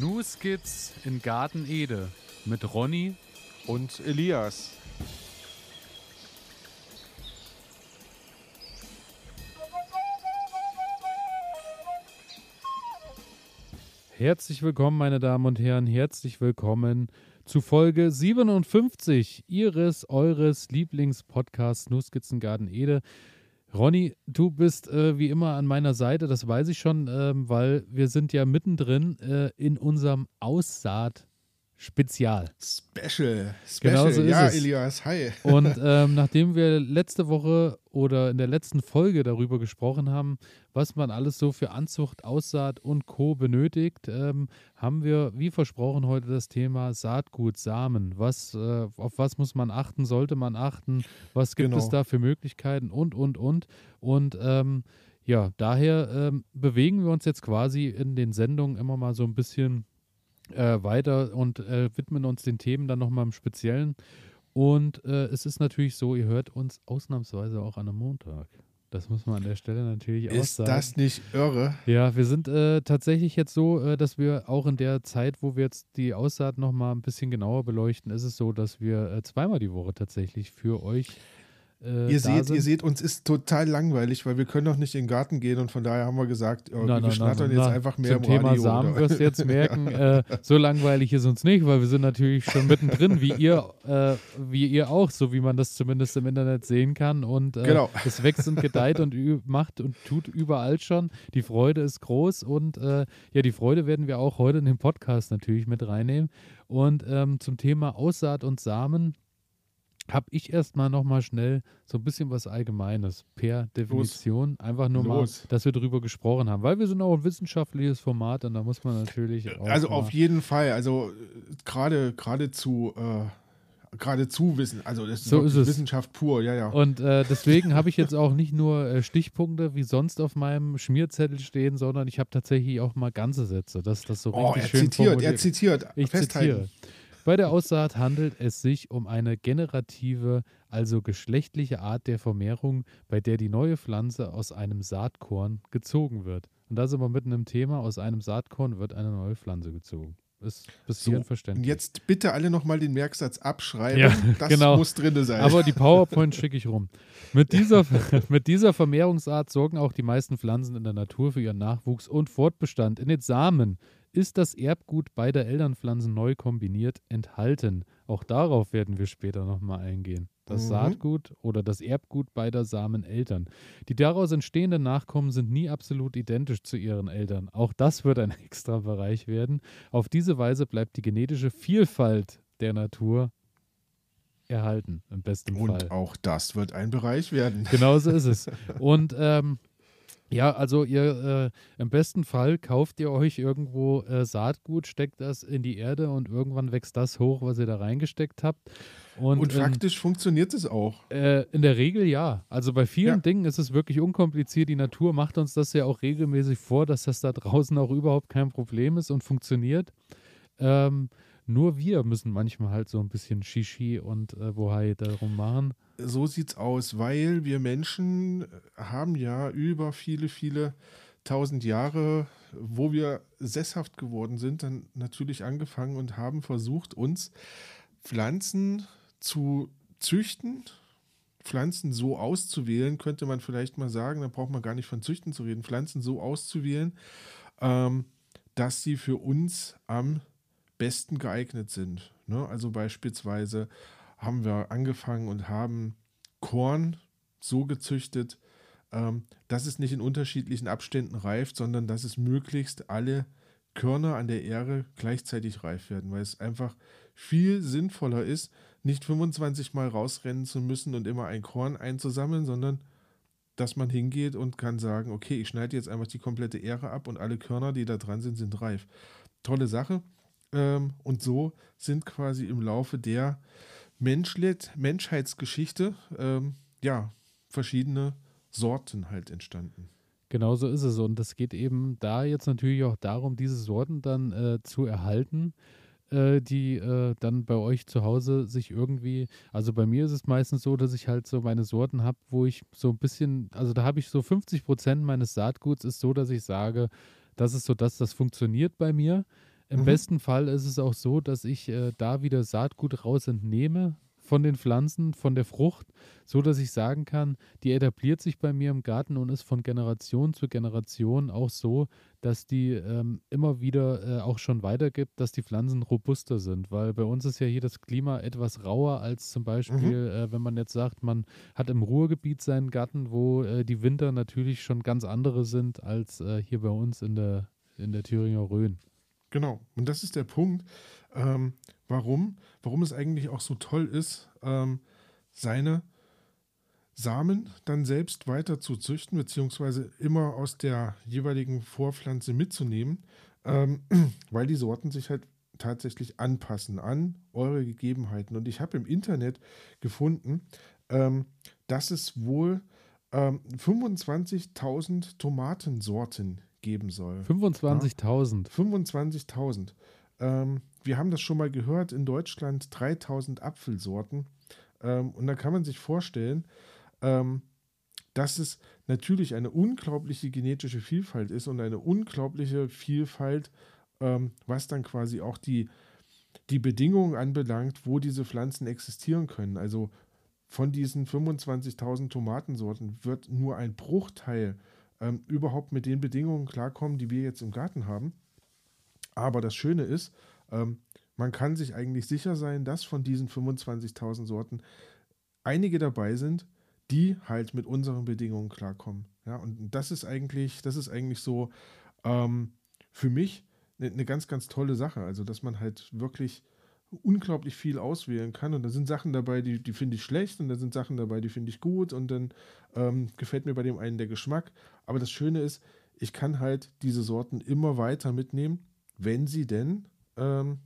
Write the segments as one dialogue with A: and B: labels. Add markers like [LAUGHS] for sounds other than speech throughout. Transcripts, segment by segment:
A: New Skits in Garten Ede mit Ronny
B: und Elias.
A: Herzlich willkommen, meine Damen und Herren, herzlich willkommen zu Folge 57 Ihres, eures Lieblingspodcasts Nussskizzen Garten Ede. Ronny, du bist äh, wie immer an meiner Seite, das weiß ich schon, ähm, weil wir sind ja mittendrin äh, in unserem Aussaat Spezial.
B: Special. Special.
A: Genau so
B: ja,
A: es.
B: Elias, hi. [LAUGHS]
A: Und ähm, nachdem wir letzte Woche oder in der letzten Folge darüber gesprochen haben, was man alles so für Anzucht, Aussaat und Co. benötigt, ähm, haben wir, wie versprochen, heute das Thema Saatgut, Samen. Was, äh, auf was muss man achten, sollte man achten? Was gibt
B: Genau.
A: es da für Möglichkeiten und, und, und. Und ähm, ja, daher ähm, bewegen wir uns jetzt quasi in den Sendungen immer mal so ein bisschen äh, weiter und äh, widmen uns den Themen dann nochmal im Speziellen. Und äh, es ist natürlich so, ihr hört uns ausnahmsweise auch an einem Montag. Das muss man an der Stelle natürlich auch
B: Ist
A: sagen.
B: das nicht irre?
A: Ja, wir sind äh, tatsächlich jetzt so, äh, dass wir auch in der Zeit, wo wir jetzt die Aussaat nochmal ein bisschen genauer beleuchten, ist es so, dass wir äh, zweimal die Woche tatsächlich für euch äh,
B: Ihr seht,
A: sind.
B: ihr seht, uns ist total langweilig, weil wir können doch nicht in den Garten gehen und von daher haben wir gesagt, äh,
A: Na,
B: wir
A: na,
B: schnattern
A: na,
B: jetzt einfach mehr
A: Zum
B: im
A: Thema
B: Radio.
A: Samen
B: oder?
A: wirst du jetzt [LAUGHS] merken, äh, so langweilig ist uns nicht, weil wir sind natürlich schon mittendrin, wie ihr, äh, wie ihr auch, so wie man das zumindest im Internet sehen kann. Und äh,
B: Genau.
A: es wächst und gedeiht und macht und tut überall schon. Die Freude ist groß und äh, ja, die Freude werden wir auch heute in den Podcast natürlich mit reinnehmen. Und ähm, zum Thema Aussaat und Samen habe ich erstmal nochmal schnell so ein bisschen was Allgemeines per Definition. Einfach nur
B: Los.
A: mal, dass wir darüber gesprochen haben, weil wir sind auch ein wissenschaftliches Format und da muss man natürlich auch
B: Also auf jeden Fall, also äh, gerade geradezu äh, geradezu wissen, also das ist
A: So ist es.
B: Wissenschaft pur, ja, ja.
A: Und äh, deswegen habe ich jetzt auch nicht nur äh, Stichpunkte wie sonst auf meinem Schmierzettel stehen, sondern ich habe tatsächlich auch mal ganze Sätze, dass das so
B: Oh,
A: richtig
B: er
A: schön
B: zitiert, er
A: formuliert
B: zitiert.
A: Ich
B: Festhalten.
A: zitiere. Bei der Aussaat handelt es sich um eine generative, also geschlechtliche Art der Vermehrung, bei der die neue Pflanze aus einem Saatkorn gezogen wird. Und da sind wir mitten im Thema, aus einem Saatkorn wird eine neue Pflanze gezogen. Ist bis
B: So,
A: hierhin
B: und
A: verständlich.
B: jetzt bitte alle nochmal den Merksatz abschreiben.
A: Ja,
B: das [LAUGHS]
A: genau.
B: muss drin sein.
A: Aber die PowerPoint [LAUGHS] schicke ich rum. Mit dieser, [LAUGHS] mit dieser Vermehrungsart sorgen auch die meisten Pflanzen in der Natur für ihren Nachwuchs und Fortbestand. In den Samen ist das Erbgut beider Elternpflanzen neu kombiniert enthalten. Auch darauf werden wir später nochmal eingehen. Das
B: Mhm.
A: Saatgut oder das Erbgut beider Sameneltern. Die daraus entstehenden Nachkommen sind nie absolut identisch zu ihren Eltern. Auch das wird ein [LAUGHS] extra Bereich werden. Auf diese Weise bleibt die genetische Vielfalt der Natur erhalten, im besten
B: und
A: Fall.
B: auch das wird ein Bereich werden.
A: Genau so [LAUGHS] ist es. Und ähm, ja, also ihr äh, im besten Fall kauft ihr euch irgendwo äh, Saatgut, steckt das in die Erde und irgendwann wächst das hoch, was ihr da reingesteckt habt. Und,
B: Und
A: ähm,
B: faktisch funktioniert es auch.
A: äh, in der Regel ja. Also bei vielen
B: Ja.
A: Dingen ist es wirklich unkompliziert. Die Natur macht uns das ja auch regelmäßig vor, dass das da draußen auch überhaupt kein Problem ist und funktioniert. Ähm, nur wir müssen manchmal halt so ein bisschen Shishi und äh, Wohai darum machen.
B: So sieht's aus, weil wir Menschen haben ja über viele, viele tausend Jahre, wo wir sesshaft geworden sind, dann natürlich angefangen und haben versucht, uns Pflanzen zu züchten, Pflanzen so auszuwählen, könnte man vielleicht mal sagen, da braucht man gar nicht von Züchten zu reden, Pflanzen so auszuwählen, ähm, dass sie für uns am besten geeignet sind. Ne? Also beispielsweise haben wir angefangen und haben Korn so gezüchtet, ähm, dass es nicht in unterschiedlichen Abständen reift, sondern dass es möglichst alle Körner an der Ähre gleichzeitig reif werden, weil es einfach viel sinnvoller ist, nicht 25 Mal rausrennen zu müssen und immer ein Korn einzusammeln, sondern dass man hingeht und kann sagen, okay, ich schneide jetzt einfach die komplette Ähre ab und alle Körner, die da dran sind, sind reif. Tolle Sache. Ähm, und so sind quasi im Laufe der Menschlet Menschheitsgeschichte ähm, ja verschiedene Sorten halt entstanden.
A: Genau so ist es. Und es geht eben da jetzt natürlich auch darum, diese Sorten dann äh, zu erhalten, äh, die äh, dann bei euch zu Hause sich irgendwie, also bei mir ist es meistens so, dass ich halt so meine Sorten habe, wo ich so ein bisschen, also da habe ich so 50 Prozent meines Saatguts ist so, dass ich sage, das ist so das, das funktioniert bei mir. Im
B: Mhm.
A: besten Fall ist es auch so, dass ich äh, da wieder Saatgut raus entnehme von den Pflanzen, von der Frucht, so dass ich sagen kann, die etabliert sich bei mir im Garten und ist von Generation zu Generation auch so, dass die ähm, immer wieder äh, auch schon weitergibt, dass die Pflanzen robuster sind, weil bei uns ist ja hier das Klima etwas rauer als zum Beispiel, äh, wenn man jetzt sagt, man hat im Ruhrgebiet seinen Garten, wo äh, die Winter natürlich schon ganz andere sind als äh, hier bei uns in der, in der Thüringer Rhön.
B: Genau. Und das ist der Punkt, ähm, warum, warum es eigentlich auch so toll ist, ähm, seine Samen dann selbst weiter zu züchten, beziehungsweise immer aus der jeweiligen Vorpflanze mitzunehmen, ähm, [CLEARS THROAT] weil die Sorten sich halt tatsächlich anpassen an eure Gegebenheiten. Und ich habe im Internet gefunden, ähm, dass es wohl ähm, 25.000 Tomatensorten geben soll.
A: 25.000.
B: 25.000. Ähm, wir haben das schon mal gehört, in Deutschland 3.000 Apfelsorten. Ähm, und da kann man sich vorstellen, ähm, dass es natürlich eine unglaubliche genetische Vielfalt ist und eine unglaubliche Vielfalt, ähm, was dann quasi auch die, die Bedingungen anbelangt, wo diese Pflanzen existieren können. Also von diesen 25.000 Tomatensorten wird nur ein Bruchteil ähm, überhaupt mit den Bedingungen klarkommen, die wir jetzt im Garten haben. Aber das Schöne ist, ähm, man kann sich eigentlich sicher sein, dass von diesen 25.000 Sorten einige dabei sind, die halt mit unseren Bedingungen klarkommen. Ja, und das ist eigentlich, das ist eigentlich so ähm, für mich eine ne ganz, ganz tolle Sache. Also, dass man halt wirklich unglaublich viel auswählen kann. Und da sind Sachen dabei, die, die finde ich schlecht und da sind Sachen dabei, die finde ich gut und dann ähm, gefällt mir bei dem einen der Geschmack. Aber das Schöne ist, ich kann halt diese Sorten immer weiter mitnehmen, wenn sie denn ähm,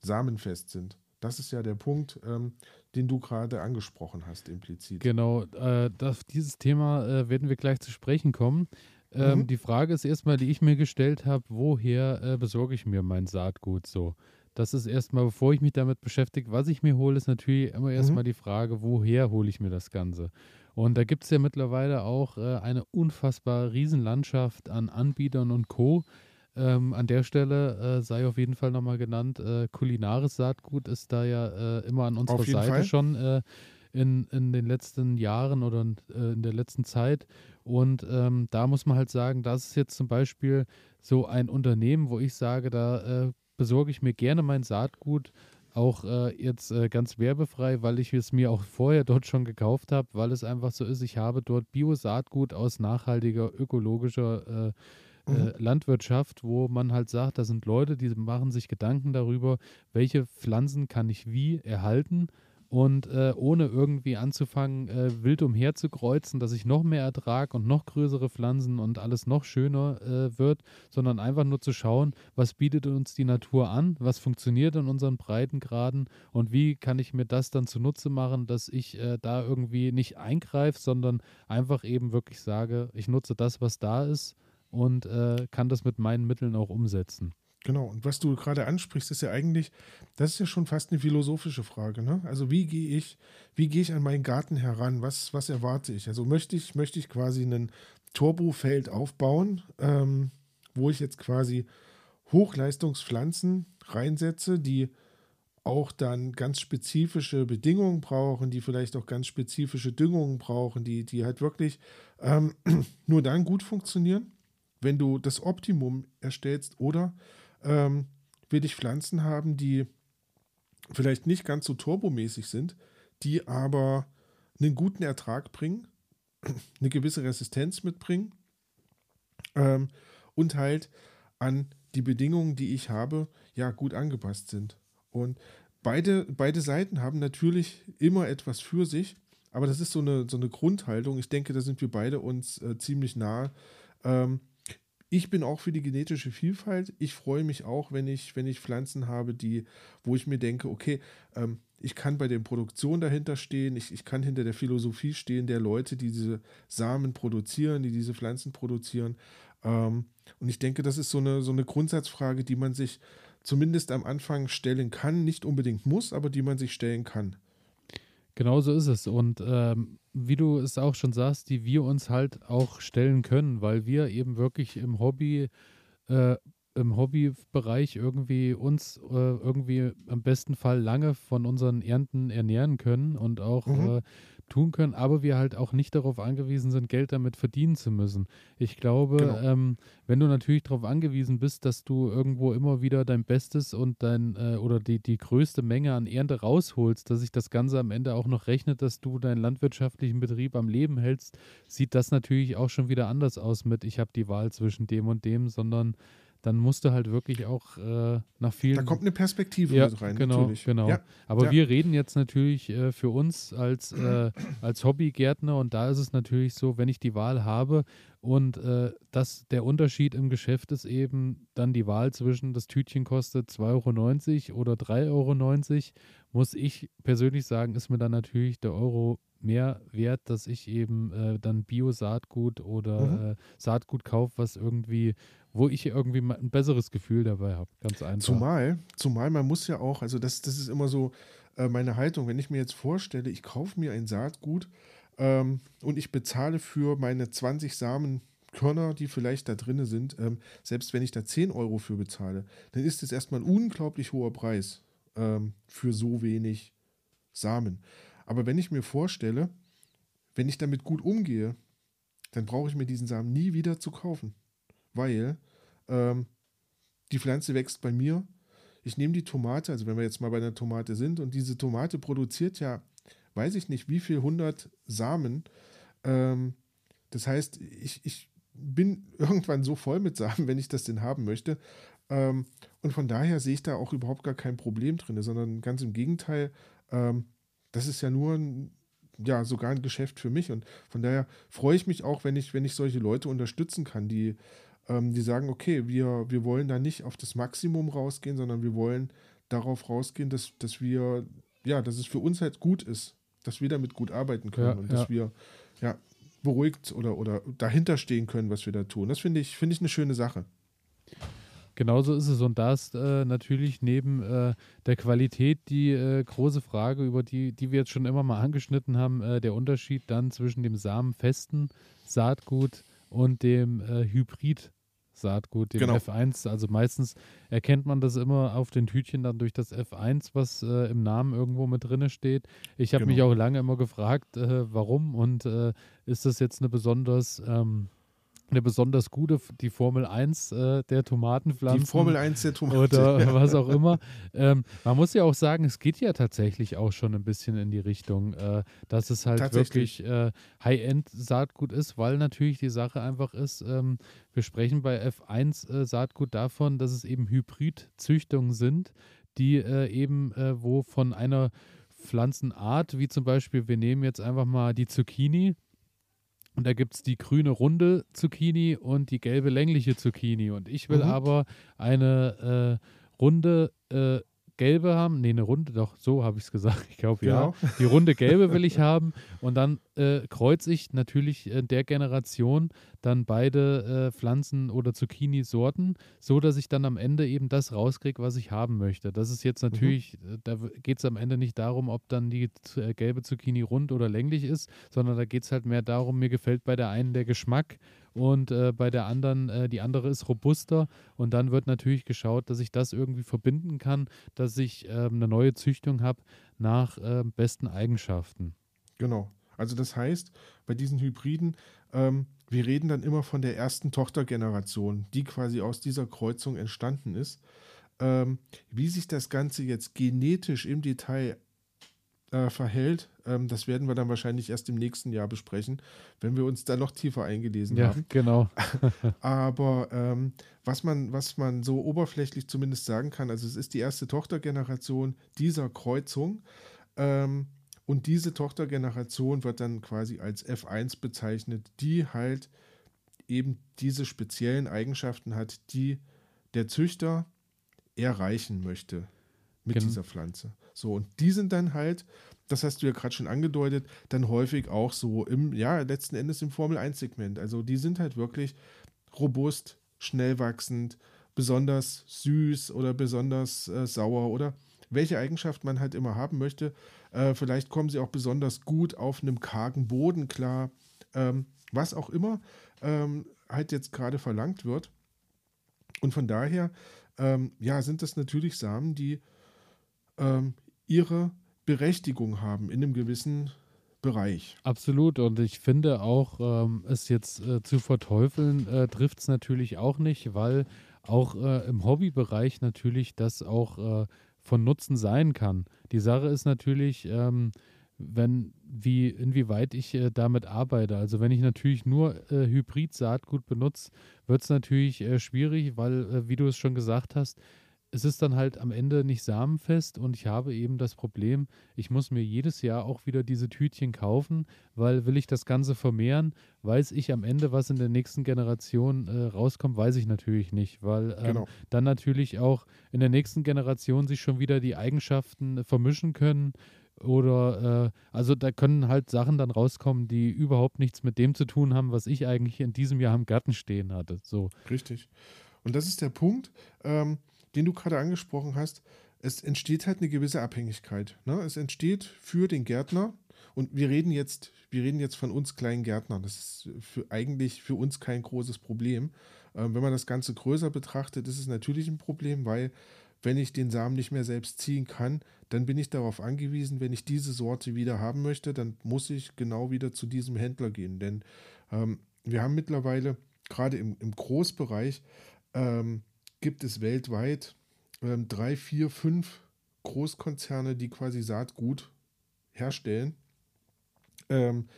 B: samenfest sind. Das ist ja der Punkt, ähm, den du gerade angesprochen hast, implizit.
A: Genau, äh, das, dieses Thema äh, werden wir gleich zu sprechen kommen. Ähm,
B: Mhm.
A: Die Frage ist erstmal, die ich mir gestellt habe, woher äh, besorge ich mir mein Saatgut so? Das ist erstmal, bevor ich mich damit beschäftige, was ich mir hole, ist natürlich immer erstmal die Frage, woher hole ich mir das Ganze? Und da gibt es ja mittlerweile auch äh, eine unfassbar Riesenlandschaft an Anbietern und Co. Ähm, an der Stelle äh, sei auf jeden Fall nochmal genannt, äh, kulinares Saatgut ist da ja äh, immer an unserer Seite
B: Fall.
A: schon äh, in, in den letzten Jahren oder äh, in der letzten Zeit. Und ähm, da muss man halt sagen, das ist jetzt zum Beispiel so ein Unternehmen, wo ich sage, da besorge ich mir gerne mein Saatgut, auch äh, jetzt äh, ganz werbefrei, weil ich es mir auch vorher dort schon gekauft habe, weil es einfach so ist, ich habe dort Bio-Saatgut aus nachhaltiger, ökologischer äh,
B: Mhm.
A: äh, Landwirtschaft, wo man halt sagt, da sind Leute, die machen sich Gedanken darüber, welche Pflanzen kann ich wie erhalten und äh, ohne irgendwie anzufangen, äh, wild umherzukreuzen, dass ich noch mehr Ertrag und noch größere Pflanzen und alles noch schöner äh, wird, sondern einfach nur zu schauen, was bietet uns die Natur an, was funktioniert in unseren Breitengraden und wie kann ich mir das dann zunutze machen, dass ich äh, da irgendwie nicht eingreife, sondern einfach eben wirklich sage, ich nutze das, was da ist und äh, kann das mit meinen Mitteln auch umsetzen.
B: Genau, und was du gerade ansprichst, ist ja eigentlich, das ist ja schon fast eine philosophische Frage. Ne? Also wie gehe ich, wie gehe ich an meinen Garten heran? Was, was erwarte ich? Also möchte ich, möchte ich quasi ein Turbofeld aufbauen, ähm, wo ich jetzt quasi Hochleistungspflanzen reinsetze, die auch dann ganz spezifische Bedingungen brauchen, die vielleicht auch ganz spezifische Düngungen brauchen, die, die halt wirklich ähm, [CLEARS THROAT] nur dann gut funktionieren, wenn du das Optimum erstellst oder ähm, will ich Pflanzen haben, die vielleicht nicht ganz so turbomäßig sind, die aber einen guten Ertrag bringen, [CLEARS THROAT] eine gewisse Resistenz mitbringen ähm, und halt an die Bedingungen, die ich habe, ja gut angepasst sind. Und beide, beide Seiten haben natürlich immer etwas für sich, aber das ist so eine, so eine Grundhaltung. Ich denke, da sind wir beide uns äh, ziemlich nahe. Ähm, ich bin auch für die genetische Vielfalt. Ich freue mich auch, wenn ich, wenn ich Pflanzen habe, die, wo ich mir denke, okay, ähm, ich kann bei der Produktion dahinter stehen, ich, ich kann hinter der Philosophie stehen der Leute, die diese Samen produzieren, die diese Pflanzen produzieren. Ähm, und ich denke, das ist so eine, so eine Grundsatzfrage, die man sich zumindest am Anfang stellen kann, nicht unbedingt muss, aber die man sich stellen kann.
A: Genau so ist es. Und ähm, wie du es auch schon sagst, die wir uns halt auch stellen können, weil wir eben wirklich im Hobby äh, im Hobbybereich irgendwie uns äh, irgendwie im besten Fall lange von unseren Ernten ernähren können und auch
B: Mhm.
A: äh, tun können, aber wir halt auch nicht darauf angewiesen sind, Geld damit verdienen zu müssen. Ich glaube,
B: Genau.
A: ähm, wenn du natürlich darauf angewiesen bist, dass du irgendwo immer wieder dein Bestes und dein äh, oder die, die größte Menge an Ernte rausholst, dass sich das Ganze am Ende auch noch rechnet, dass du deinen landwirtschaftlichen Betrieb am Leben hältst, sieht das natürlich auch schon wieder anders aus mit, ich habe die Wahl zwischen dem und dem, sondern dann musst du halt wirklich auch äh, nach vielen.
B: Da kommt eine Perspektive
A: ja,
B: mit rein,
A: genau,
B: natürlich.
A: genau.
B: Ja,
A: Aber
B: ja.
A: wir reden jetzt natürlich äh, für uns als, äh, als Hobbygärtner und da ist es natürlich so, wenn ich die Wahl habe und äh, das, der Unterschied im Geschäft ist eben dann die Wahl zwischen, das Tütchen kostet 2,90 Euro oder 3,90 Euro, muss ich persönlich sagen, ist mir dann natürlich der Euro mehr wert, dass ich eben äh, dann Bio-Saatgut oder
B: Mhm.
A: äh, Saatgut kaufe, was irgendwie, wo ich irgendwie mal ein besseres Gefühl dabei habe. Ganz einfach.
B: Zumal, zumal man muss ja auch, also das, das ist immer so äh, meine Haltung, wenn ich mir jetzt vorstelle, ich kaufe mir ein Saatgut ähm, und ich bezahle für meine 20 Samenkörner, die vielleicht da drin sind, ähm, selbst wenn ich da 10 Euro für bezahle, dann ist das erstmal ein unglaublich hoher Preis ähm, für so wenig Samen. Aber wenn ich mir vorstelle, wenn ich damit gut umgehe, dann brauche ich mir diesen Samen nie wieder zu kaufen, weil ähm, die Pflanze wächst bei mir. Ich nehme die Tomate, also wenn wir jetzt mal bei einer Tomate sind, und diese Tomate produziert ja, weiß ich nicht, wie viel hundert Samen. Ähm, das heißt, ich, ich bin [LAUGHS] irgendwann so voll mit Samen, wenn ich das denn haben möchte. Ähm, und von daher sehe ich da auch überhaupt gar kein Problem drin, sondern ganz im Gegenteil, ähm, das ist ja nur ein, ja, sogar ein Geschäft für mich. Und von daher freue ich mich auch, wenn ich, wenn ich solche Leute unterstützen kann, die, ähm, die sagen, okay, wir, wir wollen da nicht auf das Maximum rausgehen, sondern wir wollen darauf rausgehen, dass, dass wir, ja, dass es für uns halt gut ist, dass wir damit gut arbeiten können
A: Ja,
B: und
A: ja.
B: dass wir ja beruhigt oder, oder dahinter stehen können, was wir da tun. Das finde ich, finde ich eine schöne Sache.
A: Genauso ist es und da ist äh, natürlich neben äh, der Qualität die äh, große Frage, über die, die wir jetzt schon immer mal angeschnitten haben, äh, der Unterschied dann zwischen dem samenfesten Saatgut und dem äh, Hybrid-Saatgut, dem
B: Genau.
A: F1. Also meistens erkennt man das immer auf den Tütchen dann durch das F1, was äh, im Namen irgendwo mit drinne steht. Ich habe
B: Genau.
A: mich auch lange immer gefragt, äh, warum und äh, ist das jetzt eine besonders ähm, eine besonders gute, die Formel 1 äh, der Tomatenpflanzen
B: Die Formel 1 der Tomate.
A: oder
B: ja. [LAUGHS]
A: was auch immer. Ähm, man muss ja auch sagen, es geht ja tatsächlich auch schon ein bisschen in die Richtung, äh, dass es halt wirklich äh, High-End-Saatgut ist, weil natürlich die Sache einfach ist, ähm, wir sprechen bei F1-Saatgut davon, dass es eben Hybridzüchtungen sind, die äh, eben, äh, wo von einer Pflanzenart, wie zum Beispiel, wir nehmen jetzt einfach mal die Zucchini, und da gibt es die grüne runde Zucchini und die gelbe längliche Zucchini. Und ich will
B: Mhm.
A: aber eine äh, runde äh, gelbe haben. Nee, eine runde, doch, so habe ich es gesagt. Ich glaube,
B: Genau.
A: ja. Die runde gelbe will ich [LAUGHS] haben. Und dann äh, kreuze ich natürlich in der Generation dann beide äh, Pflanzen- oder Zucchini-Sorten, so dass ich dann am Ende eben das rauskriege, was ich haben möchte. Das ist jetzt natürlich, äh, da geht es am Ende nicht darum, ob dann die äh, gelbe Zucchini rund oder länglich ist, sondern da geht es halt mehr darum, mir gefällt bei der einen der Geschmack und äh, bei der anderen, äh, die andere ist robuster und dann wird natürlich geschaut, dass ich das irgendwie verbinden kann, dass ich ähm, eine neue Züchtung habe nach ähm, besten Eigenschaften.
B: Genau. Also das heißt, bei diesen Hybriden, ähm, wir reden dann immer von der ersten Tochtergeneration, die quasi aus dieser Kreuzung entstanden ist. Ähm, wie sich das Ganze jetzt genetisch im Detail äh, verhält, ähm, das werden wir dann wahrscheinlich erst im nächsten Jahr besprechen, wenn wir uns da noch tiefer eingelesen
A: Ja,
B: haben.
A: genau. [LAUGHS]
B: Aber ähm, was, man, was man so oberflächlich zumindest sagen kann, also es ist die erste Tochtergeneration dieser Kreuzung. Ähm, und diese Tochtergeneration wird dann quasi als F1 bezeichnet, die halt eben diese speziellen Eigenschaften hat, die der Züchter erreichen möchte mit
A: Gen-
B: dieser Pflanze. So, und die sind dann halt, das hast du ja gerade schon angedeutet, dann häufig auch so im, ja, letzten Endes im Formel-1-Segment. Also die sind halt wirklich robust, schnell wachsend, besonders süß oder besonders äh, sauer oder welche Eigenschaft man halt immer haben möchte. Äh, vielleicht kommen sie auch besonders gut auf einem kargen Boden klar. Ähm, was auch immer ähm, halt jetzt gerade verlangt wird. Und von daher, ähm, ja, sind das natürlich Samen, die ähm, ihre Berechtigung haben in einem gewissen Bereich.
A: Absolut. Und ich finde auch, ähm, es jetzt äh, zu verteufeln, äh, trifft es natürlich auch nicht, weil auch äh, im Hobbybereich natürlich das auch äh, von Nutzen sein kann. Die Sache ist natürlich, ähm, wenn, wie, inwieweit ich äh, damit arbeite. Also wenn ich natürlich nur äh, Hybrid-Saatgut benutze, wird es natürlich äh, schwierig, weil, äh, wie du es schon gesagt hast, es ist dann halt am Ende nicht samenfest und ich habe eben das Problem, ich muss mir jedes Jahr auch wieder diese Tütchen kaufen, weil will ich das Ganze vermehren, weiß ich am Ende, was in der nächsten Generation äh, rauskommt, weiß ich natürlich nicht, weil ähm, genau. dann natürlich auch in der nächsten Generation sich schon wieder die Eigenschaften vermischen können oder äh, also da können halt Sachen dann rauskommen, die überhaupt nichts mit dem zu tun haben, was ich eigentlich in diesem Jahr im Garten stehen hatte. So.
B: Richtig. Und das ist der Punkt, ähm, den du gerade angesprochen hast. Es entsteht halt eine gewisse Abhängigkeit. Ne? Es entsteht für den Gärtner, und wir reden jetzt, wir reden jetzt von uns kleinen Gärtnern. Das ist für, eigentlich für uns kein großes Problem. Ähm, wenn man das Ganze größer betrachtet, ist es natürlich ein Problem, weil wenn ich den Samen nicht mehr selbst ziehen kann, dann bin ich darauf angewiesen, wenn ich diese Sorte wieder haben möchte, dann muss ich genau wieder zu diesem Händler gehen. Denn ähm, wir haben mittlerweile, gerade im, im Großbereich, ähm, gibt es weltweit ähm, drei, vier, fünf Großkonzerne, die quasi Saatgut herstellen. Ähm,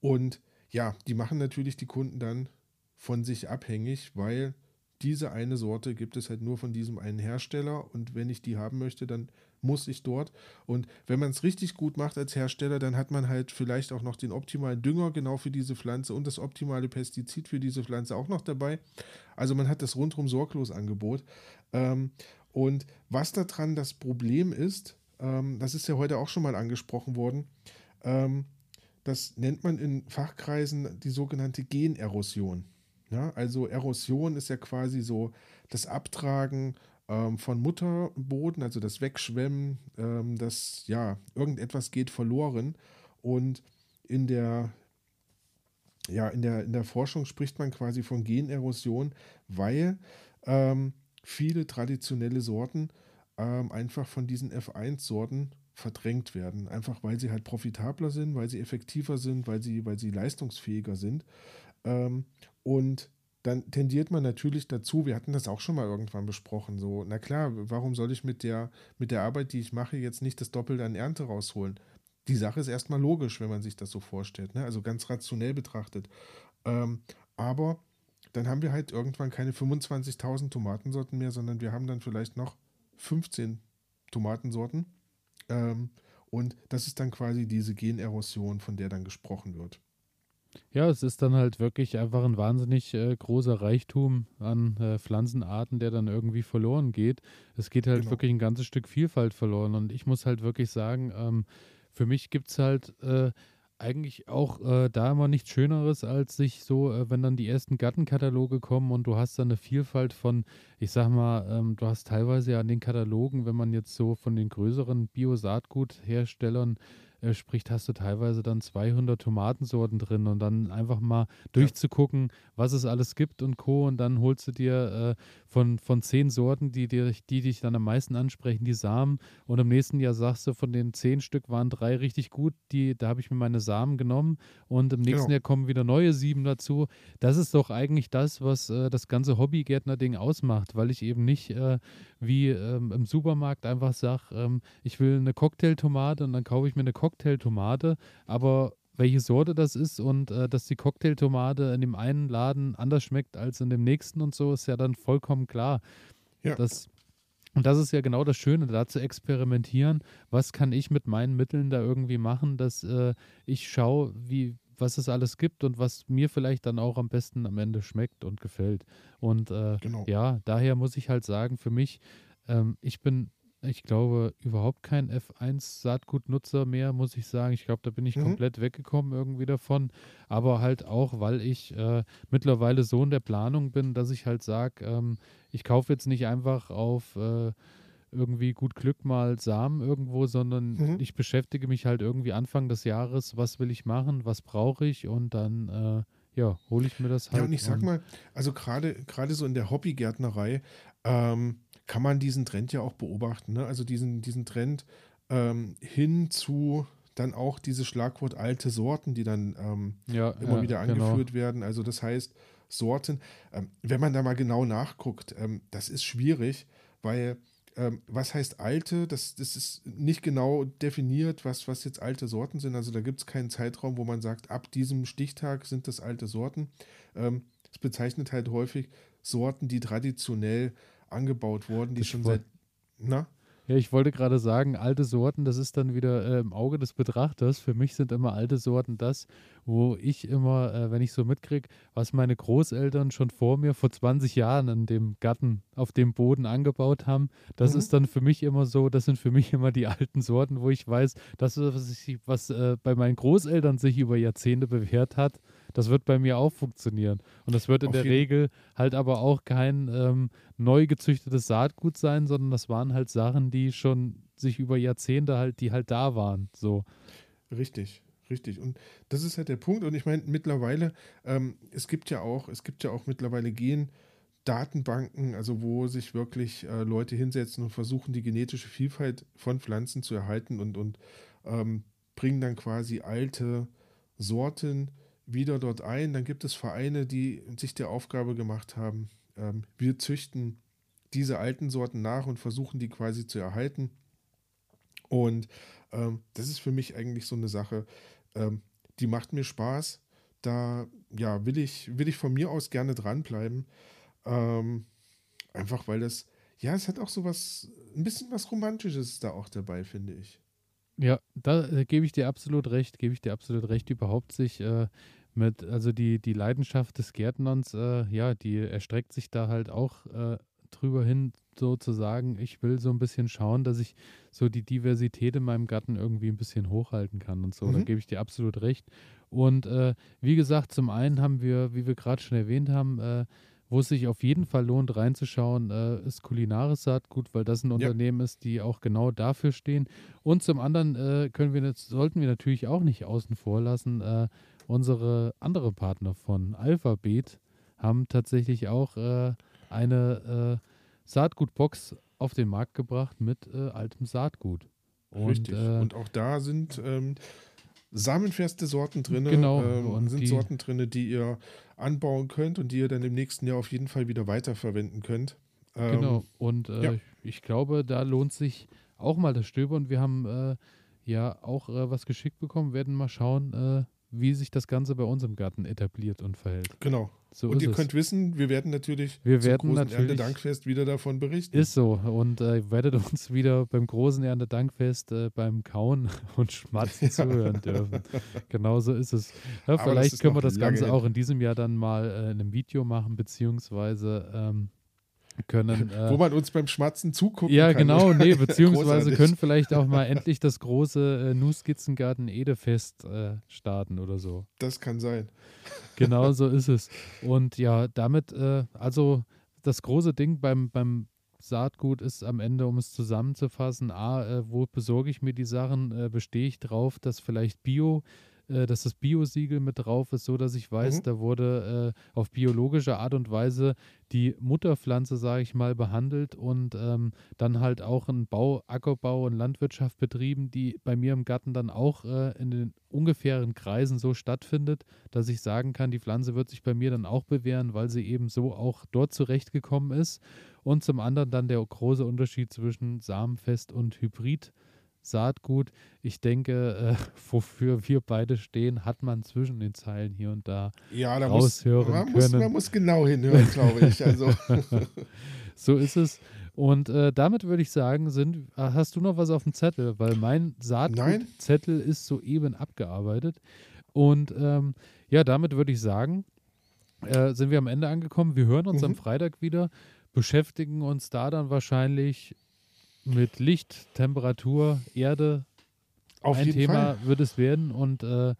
B: und ja, die machen natürlich die Kunden dann von sich abhängig, weil diese eine Sorte gibt es halt nur von diesem einen Hersteller und wenn ich die haben möchte, dann muss ich dort. Und wenn man es richtig gut macht als Hersteller, dann hat man halt vielleicht auch noch den optimalen Dünger genau für diese Pflanze und das optimale Pestizid für diese Pflanze auch noch dabei. Also man hat das rundum sorglos Angebot. Ähm, und was daran das Problem ist, ähm, das ist ja heute auch schon mal angesprochen worden, ähm, das nennt man in Fachkreisen die sogenannte Generosion. Ja, also Erosion ist ja quasi so das Abtragen ähm, von Mutterboden, also das Wegschwemmen, ähm, das, ja, irgendetwas geht verloren. Und in der, ja, in der, in der Forschung spricht man quasi von Generosion, weil ähm, viele traditionelle Sorten ähm, einfach von diesen F1-Sorten verdrängt werden. Einfach weil sie halt profitabler sind, weil sie effektiver sind, weil sie, weil sie leistungsfähiger sind. Ähm, und dann tendiert man natürlich dazu, wir hatten das auch schon mal irgendwann besprochen, so, na klar, warum soll ich mit der, mit der Arbeit, die ich mache, jetzt nicht das Doppelte an Ernte rausholen? Die Sache ist erstmal logisch, wenn man sich das so vorstellt, ne? also ganz rationell betrachtet. Ähm, aber dann haben wir halt irgendwann keine 25.000 Tomatensorten mehr, sondern wir haben dann vielleicht noch 15 Tomatensorten. Ähm, und das ist dann quasi diese Generosion, von der dann gesprochen wird.
A: Ja, es ist dann halt wirklich einfach ein wahnsinnig äh, großer Reichtum an äh, Pflanzenarten, der dann irgendwie verloren geht. Es geht halt genau. wirklich ein ganzes Stück Vielfalt verloren. Und ich muss halt wirklich sagen, ähm, für mich gibt es halt äh, eigentlich auch äh, da immer nichts Schöneres, als sich so, äh, wenn dann die ersten Gattenkataloge kommen und du hast dann eine Vielfalt von, ich sag mal, ähm, du hast teilweise ja an den Katalogen, wenn man jetzt so von den größeren Bio-Saatgutherstellern äh, spricht, hast du teilweise dann 200 Tomatensorten drin und dann einfach mal durchzugucken, was es alles gibt und Co. Und dann holst du dir äh, von, von zehn Sorten, die, dir, die dich dann am meisten ansprechen, die Samen. Und im nächsten Jahr sagst du, von den zehn Stück waren drei richtig gut, die, da habe ich mir meine Samen genommen. Und im nächsten genau. Jahr kommen wieder neue sieben dazu. Das ist doch eigentlich das, was äh, das ganze Hobbygärtner-Ding ausmacht, weil ich eben nicht äh, wie ähm, im Supermarkt einfach sage, ähm, ich will eine Cocktailtomate und dann kaufe ich mir eine Cocktailtomate, aber welche Sorte das ist und äh, dass die Cocktailtomate in dem einen Laden anders schmeckt als in dem nächsten und so, ist ja dann vollkommen klar. Ja. Das, und das ist ja genau das Schöne, da zu experimentieren. Was kann ich mit meinen Mitteln da irgendwie machen, dass äh, ich schaue, wie, was es alles gibt und was mir vielleicht dann auch am besten am Ende schmeckt und gefällt. Und äh, genau. ja, daher muss ich halt sagen, für mich, ähm, ich bin ich glaube, überhaupt kein F1-Saatgutnutzer mehr, muss ich sagen. Ich glaube, da bin ich mhm. komplett weggekommen irgendwie davon. Aber halt auch, weil ich äh, mittlerweile so in der Planung bin, dass ich halt sage, ähm, ich kaufe jetzt nicht einfach auf äh, irgendwie gut Glück mal Samen irgendwo, sondern mhm. ich beschäftige mich halt irgendwie Anfang des Jahres, was will ich machen, was brauche ich und dann äh, ja, hole ich mir das halt.
B: Ja, und ich sag mal, also gerade gerade so in der Hobbygärtnerei ähm, kann man diesen Trend ja auch beobachten. Ne? Also diesen, diesen Trend ähm, hin zu dann auch dieses Schlagwort alte Sorten, die dann ähm,
A: ja,
B: immer
A: ja,
B: wieder
A: genau.
B: angeführt werden. Also das heißt, Sorten, ähm, wenn man da mal genau nachguckt, ähm, das ist schwierig, weil ähm, was heißt alte? Das, das ist nicht genau definiert, was, was jetzt alte Sorten sind. Also da gibt es keinen Zeitraum, wo man sagt, ab diesem Stichtag sind das alte Sorten. Ähm, es bezeichnet halt häufig Sorten, die traditionell angebaut wurden, die
A: Das
B: schon seit. Na?
A: Ja, ich wollte gerade sagen, alte Sorten, das ist dann wieder äh, im Auge des Betrachters. Für mich sind immer alte Sorten das, wo ich immer, äh, wenn ich so mitkriege, was meine Großeltern schon vor mir vor 20 Jahren an dem Garten auf dem Boden angebaut haben. Das
B: Mhm.
A: ist dann für mich immer so, das sind für mich [LAUGHS] immer die alten Sorten, wo ich weiß, das ist, was, ich, was äh, bei meinen Großeltern sich über Jahrzehnte bewährt hat, das wird bei mir auch funktionieren. Und das wird in
B: Auf
A: der Regel halt aber auch kein ähm, neu gezüchtetes Saatgut sein, sondern das waren halt Sachen, die schon sich über Jahrzehnte halt, die halt da waren. So.
B: Richtig, richtig. Und das ist halt der Punkt. Und ich meine, mittlerweile, ähm, es gibt ja auch, es gibt ja auch mittlerweile Gen-Datenbanken, also wo sich wirklich äh, Leute hinsetzen und versuchen, die genetische Vielfalt von Pflanzen zu erhalten und, und ähm, bringen dann quasi alte Sorten wieder dort ein. Dann gibt es Vereine, die sich der Aufgabe gemacht haben, ähm, wir züchten diese alten Sorten nach und versuchen die quasi zu erhalten. Und ähm, das ist für mich eigentlich so eine Sache, ähm, die macht mir Spaß. Da ja, will ich, will ich von mir aus gerne dranbleiben. Ähm, einfach weil das, ja, es hat auch so was, ein bisschen was Romantisches da auch dabei, finde ich.
A: Ja, da äh, gebe ich dir absolut recht, gebe ich dir absolut recht, überhaupt sich äh, mit, also die, die Leidenschaft des Gärtnerns, äh, ja, die erstreckt sich da halt auch äh, drüber hin, sozusagen, ich will so ein bisschen schauen, dass ich so die Diversität in meinem Garten irgendwie ein bisschen hochhalten kann und so. Da
B: Mhm.
A: gebe ich dir absolut recht. Und äh, wie gesagt, zum einen haben wir, wie wir gerade schon erwähnt haben, äh, wo es sich auf jeden Fall lohnt, reinzuschauen, äh, ist kulinares Saatgut, weil das ein Unternehmen ist, die auch genau dafür stehen. Und zum anderen äh, können wir, sollten wir natürlich auch nicht außen vor lassen, äh, unsere andere Partner von Alphabet haben tatsächlich auch äh, eine äh, Saatgutbox auf den Markt gebracht mit äh, altem Saatgut. Und,
B: Richtig.
A: Äh,
B: und auch da sind ähm, samenfeste Sorten drin.
A: Genau,
B: Ähm,
A: und
B: sind
A: die-
B: Sorten drin, die ihr anbauen könnt und die ihr dann im nächsten Jahr auf jeden Fall wieder weiterverwenden könnt. Ähm,
A: Genau, und äh,
B: ja.
A: ich glaube, da lohnt sich auch mal das Stöbern. Wir haben äh, ja auch was geschickt bekommen, werden mal schauen, wie sich das Ganze bei uns im Garten etabliert und verhält.
B: Genau.
A: So
B: und ihr
A: es.
B: könnt wissen, wir werden natürlich
A: Wir
B: zum
A: werden
B: großen
A: natürlich-
B: Erntedankfest wieder davon berichten.
A: Ist so. Und äh, ihr werdet uns wieder beim großen Erntedankfest äh, beim Kauen [LAUGHS] und Schmatzen
B: Ja.
A: zuhören dürfen. Genau so ist es. Ja, vielleicht können wir das Ganze
B: hin.
A: auch in diesem Jahr dann mal äh, in einem Video machen, beziehungsweise ähm, können. [LAUGHS] Äh,
B: Wo man uns beim Schmatzen zugucken
A: ja,
B: kann.
A: genau, nee, [LAUGHS] beziehungsweise können vielleicht auch mal endlich das große äh, Nu-Skizzengarten Edefest äh, starten oder so.
B: Das kann sein. [LAUGHS]
A: Genau so ist es. Und ja, damit, äh, also das große Ding beim, beim Saatgut ist am Ende, um es zusammenzufassen, A, äh, wo besorge ich mir die Sachen? Äh, bestehe ich drauf, dass vielleicht Bio, äh, dass das Bio-Siegel mit drauf ist, so dass ich weiß,
B: Mhm.
A: da wurde äh, auf biologische Art und Weise die Mutterpflanze, sage ich mal, behandelt und ähm, dann halt auch ein Bau, Ackerbau und Landwirtschaft betrieben, die bei mir im Garten dann auch äh, in den ungefähren Kreisen so stattfindet, dass ich sagen kann, die Pflanze wird sich bei mir dann auch bewähren, weil sie eben so auch dort zurechtgekommen ist. Und zum anderen dann der große Unterschied zwischen Samenfest und Hybrid. Saatgut, ich denke, äh, [LAUGHS] wofür wir beide stehen, hat man zwischen den Zeilen hier und da.
B: Ja, da muss,
A: raushören
B: man, muss,
A: können.
B: man muss genau hinhören, glaube ich. Also, [LAUGHS]
A: So ist es. Und äh, damit würde ich sagen, sind, äh, hast du noch was auf dem Zettel? Weil mein Saatgutzettel ist soeben abgearbeitet. Und ähm, ja, damit würde ich sagen, äh, sind wir am Ende angekommen. Wir hören uns am
B: Mhm.
A: Freitag wieder, beschäftigen uns da dann wahrscheinlich mit Licht, Temperatur, Erde.
B: auf
A: Ein Thema
B: Fall.
A: wird es werden und äh,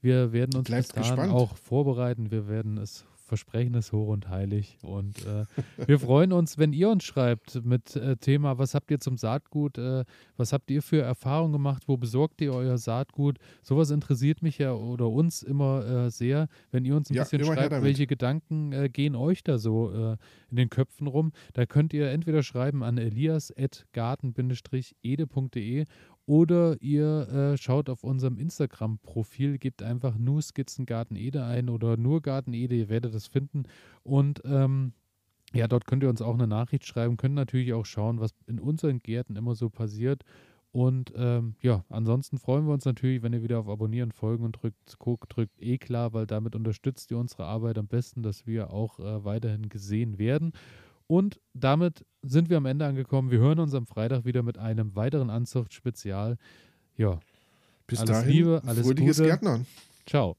A: wir werden uns
B: Bleibt gespannt.
A: auch vorbereiten. Wir werden es versprechen es hoch und heilig. Und äh, wir freuen uns, wenn ihr uns schreibt mit äh, Thema, was habt ihr zum Saatgut, äh, was habt ihr für Erfahrungen gemacht, wo besorgt ihr euer Saatgut? Sowas interessiert mich ja oder uns immer äh, sehr, wenn ihr uns ein
B: Ja,
A: bisschen schreibt, welche Gedanken äh, gehen euch da so äh, in den Köpfen rum. Da könnt ihr entweder schreiben an elias.garten-ede.de oder ihr äh, schaut auf unserem Instagram-Profil, gebt einfach nur Skizzengarten Ede ein oder nur Garten Ede, ihr werdet das finden. Und ähm, ja, dort könnt ihr uns auch eine Nachricht schreiben, könnt natürlich auch schauen, was in unseren Gärten immer so passiert. Und ähm, ja, ansonsten freuen wir uns natürlich, wenn ihr wieder auf Abonnieren, Folgen und drückt, guckt, drückt eh klar, weil damit unterstützt ihr unsere Arbeit am besten, dass wir auch äh, weiterhin gesehen werden. Und damit sind wir am Ende angekommen. Wir hören uns am Freitag wieder mit einem weiteren Anzucht-Spezial. Ja,
B: Bis
A: Alles
B: dahin,
A: Liebe, alles Gute.
B: Gärtnern.
A: ciao.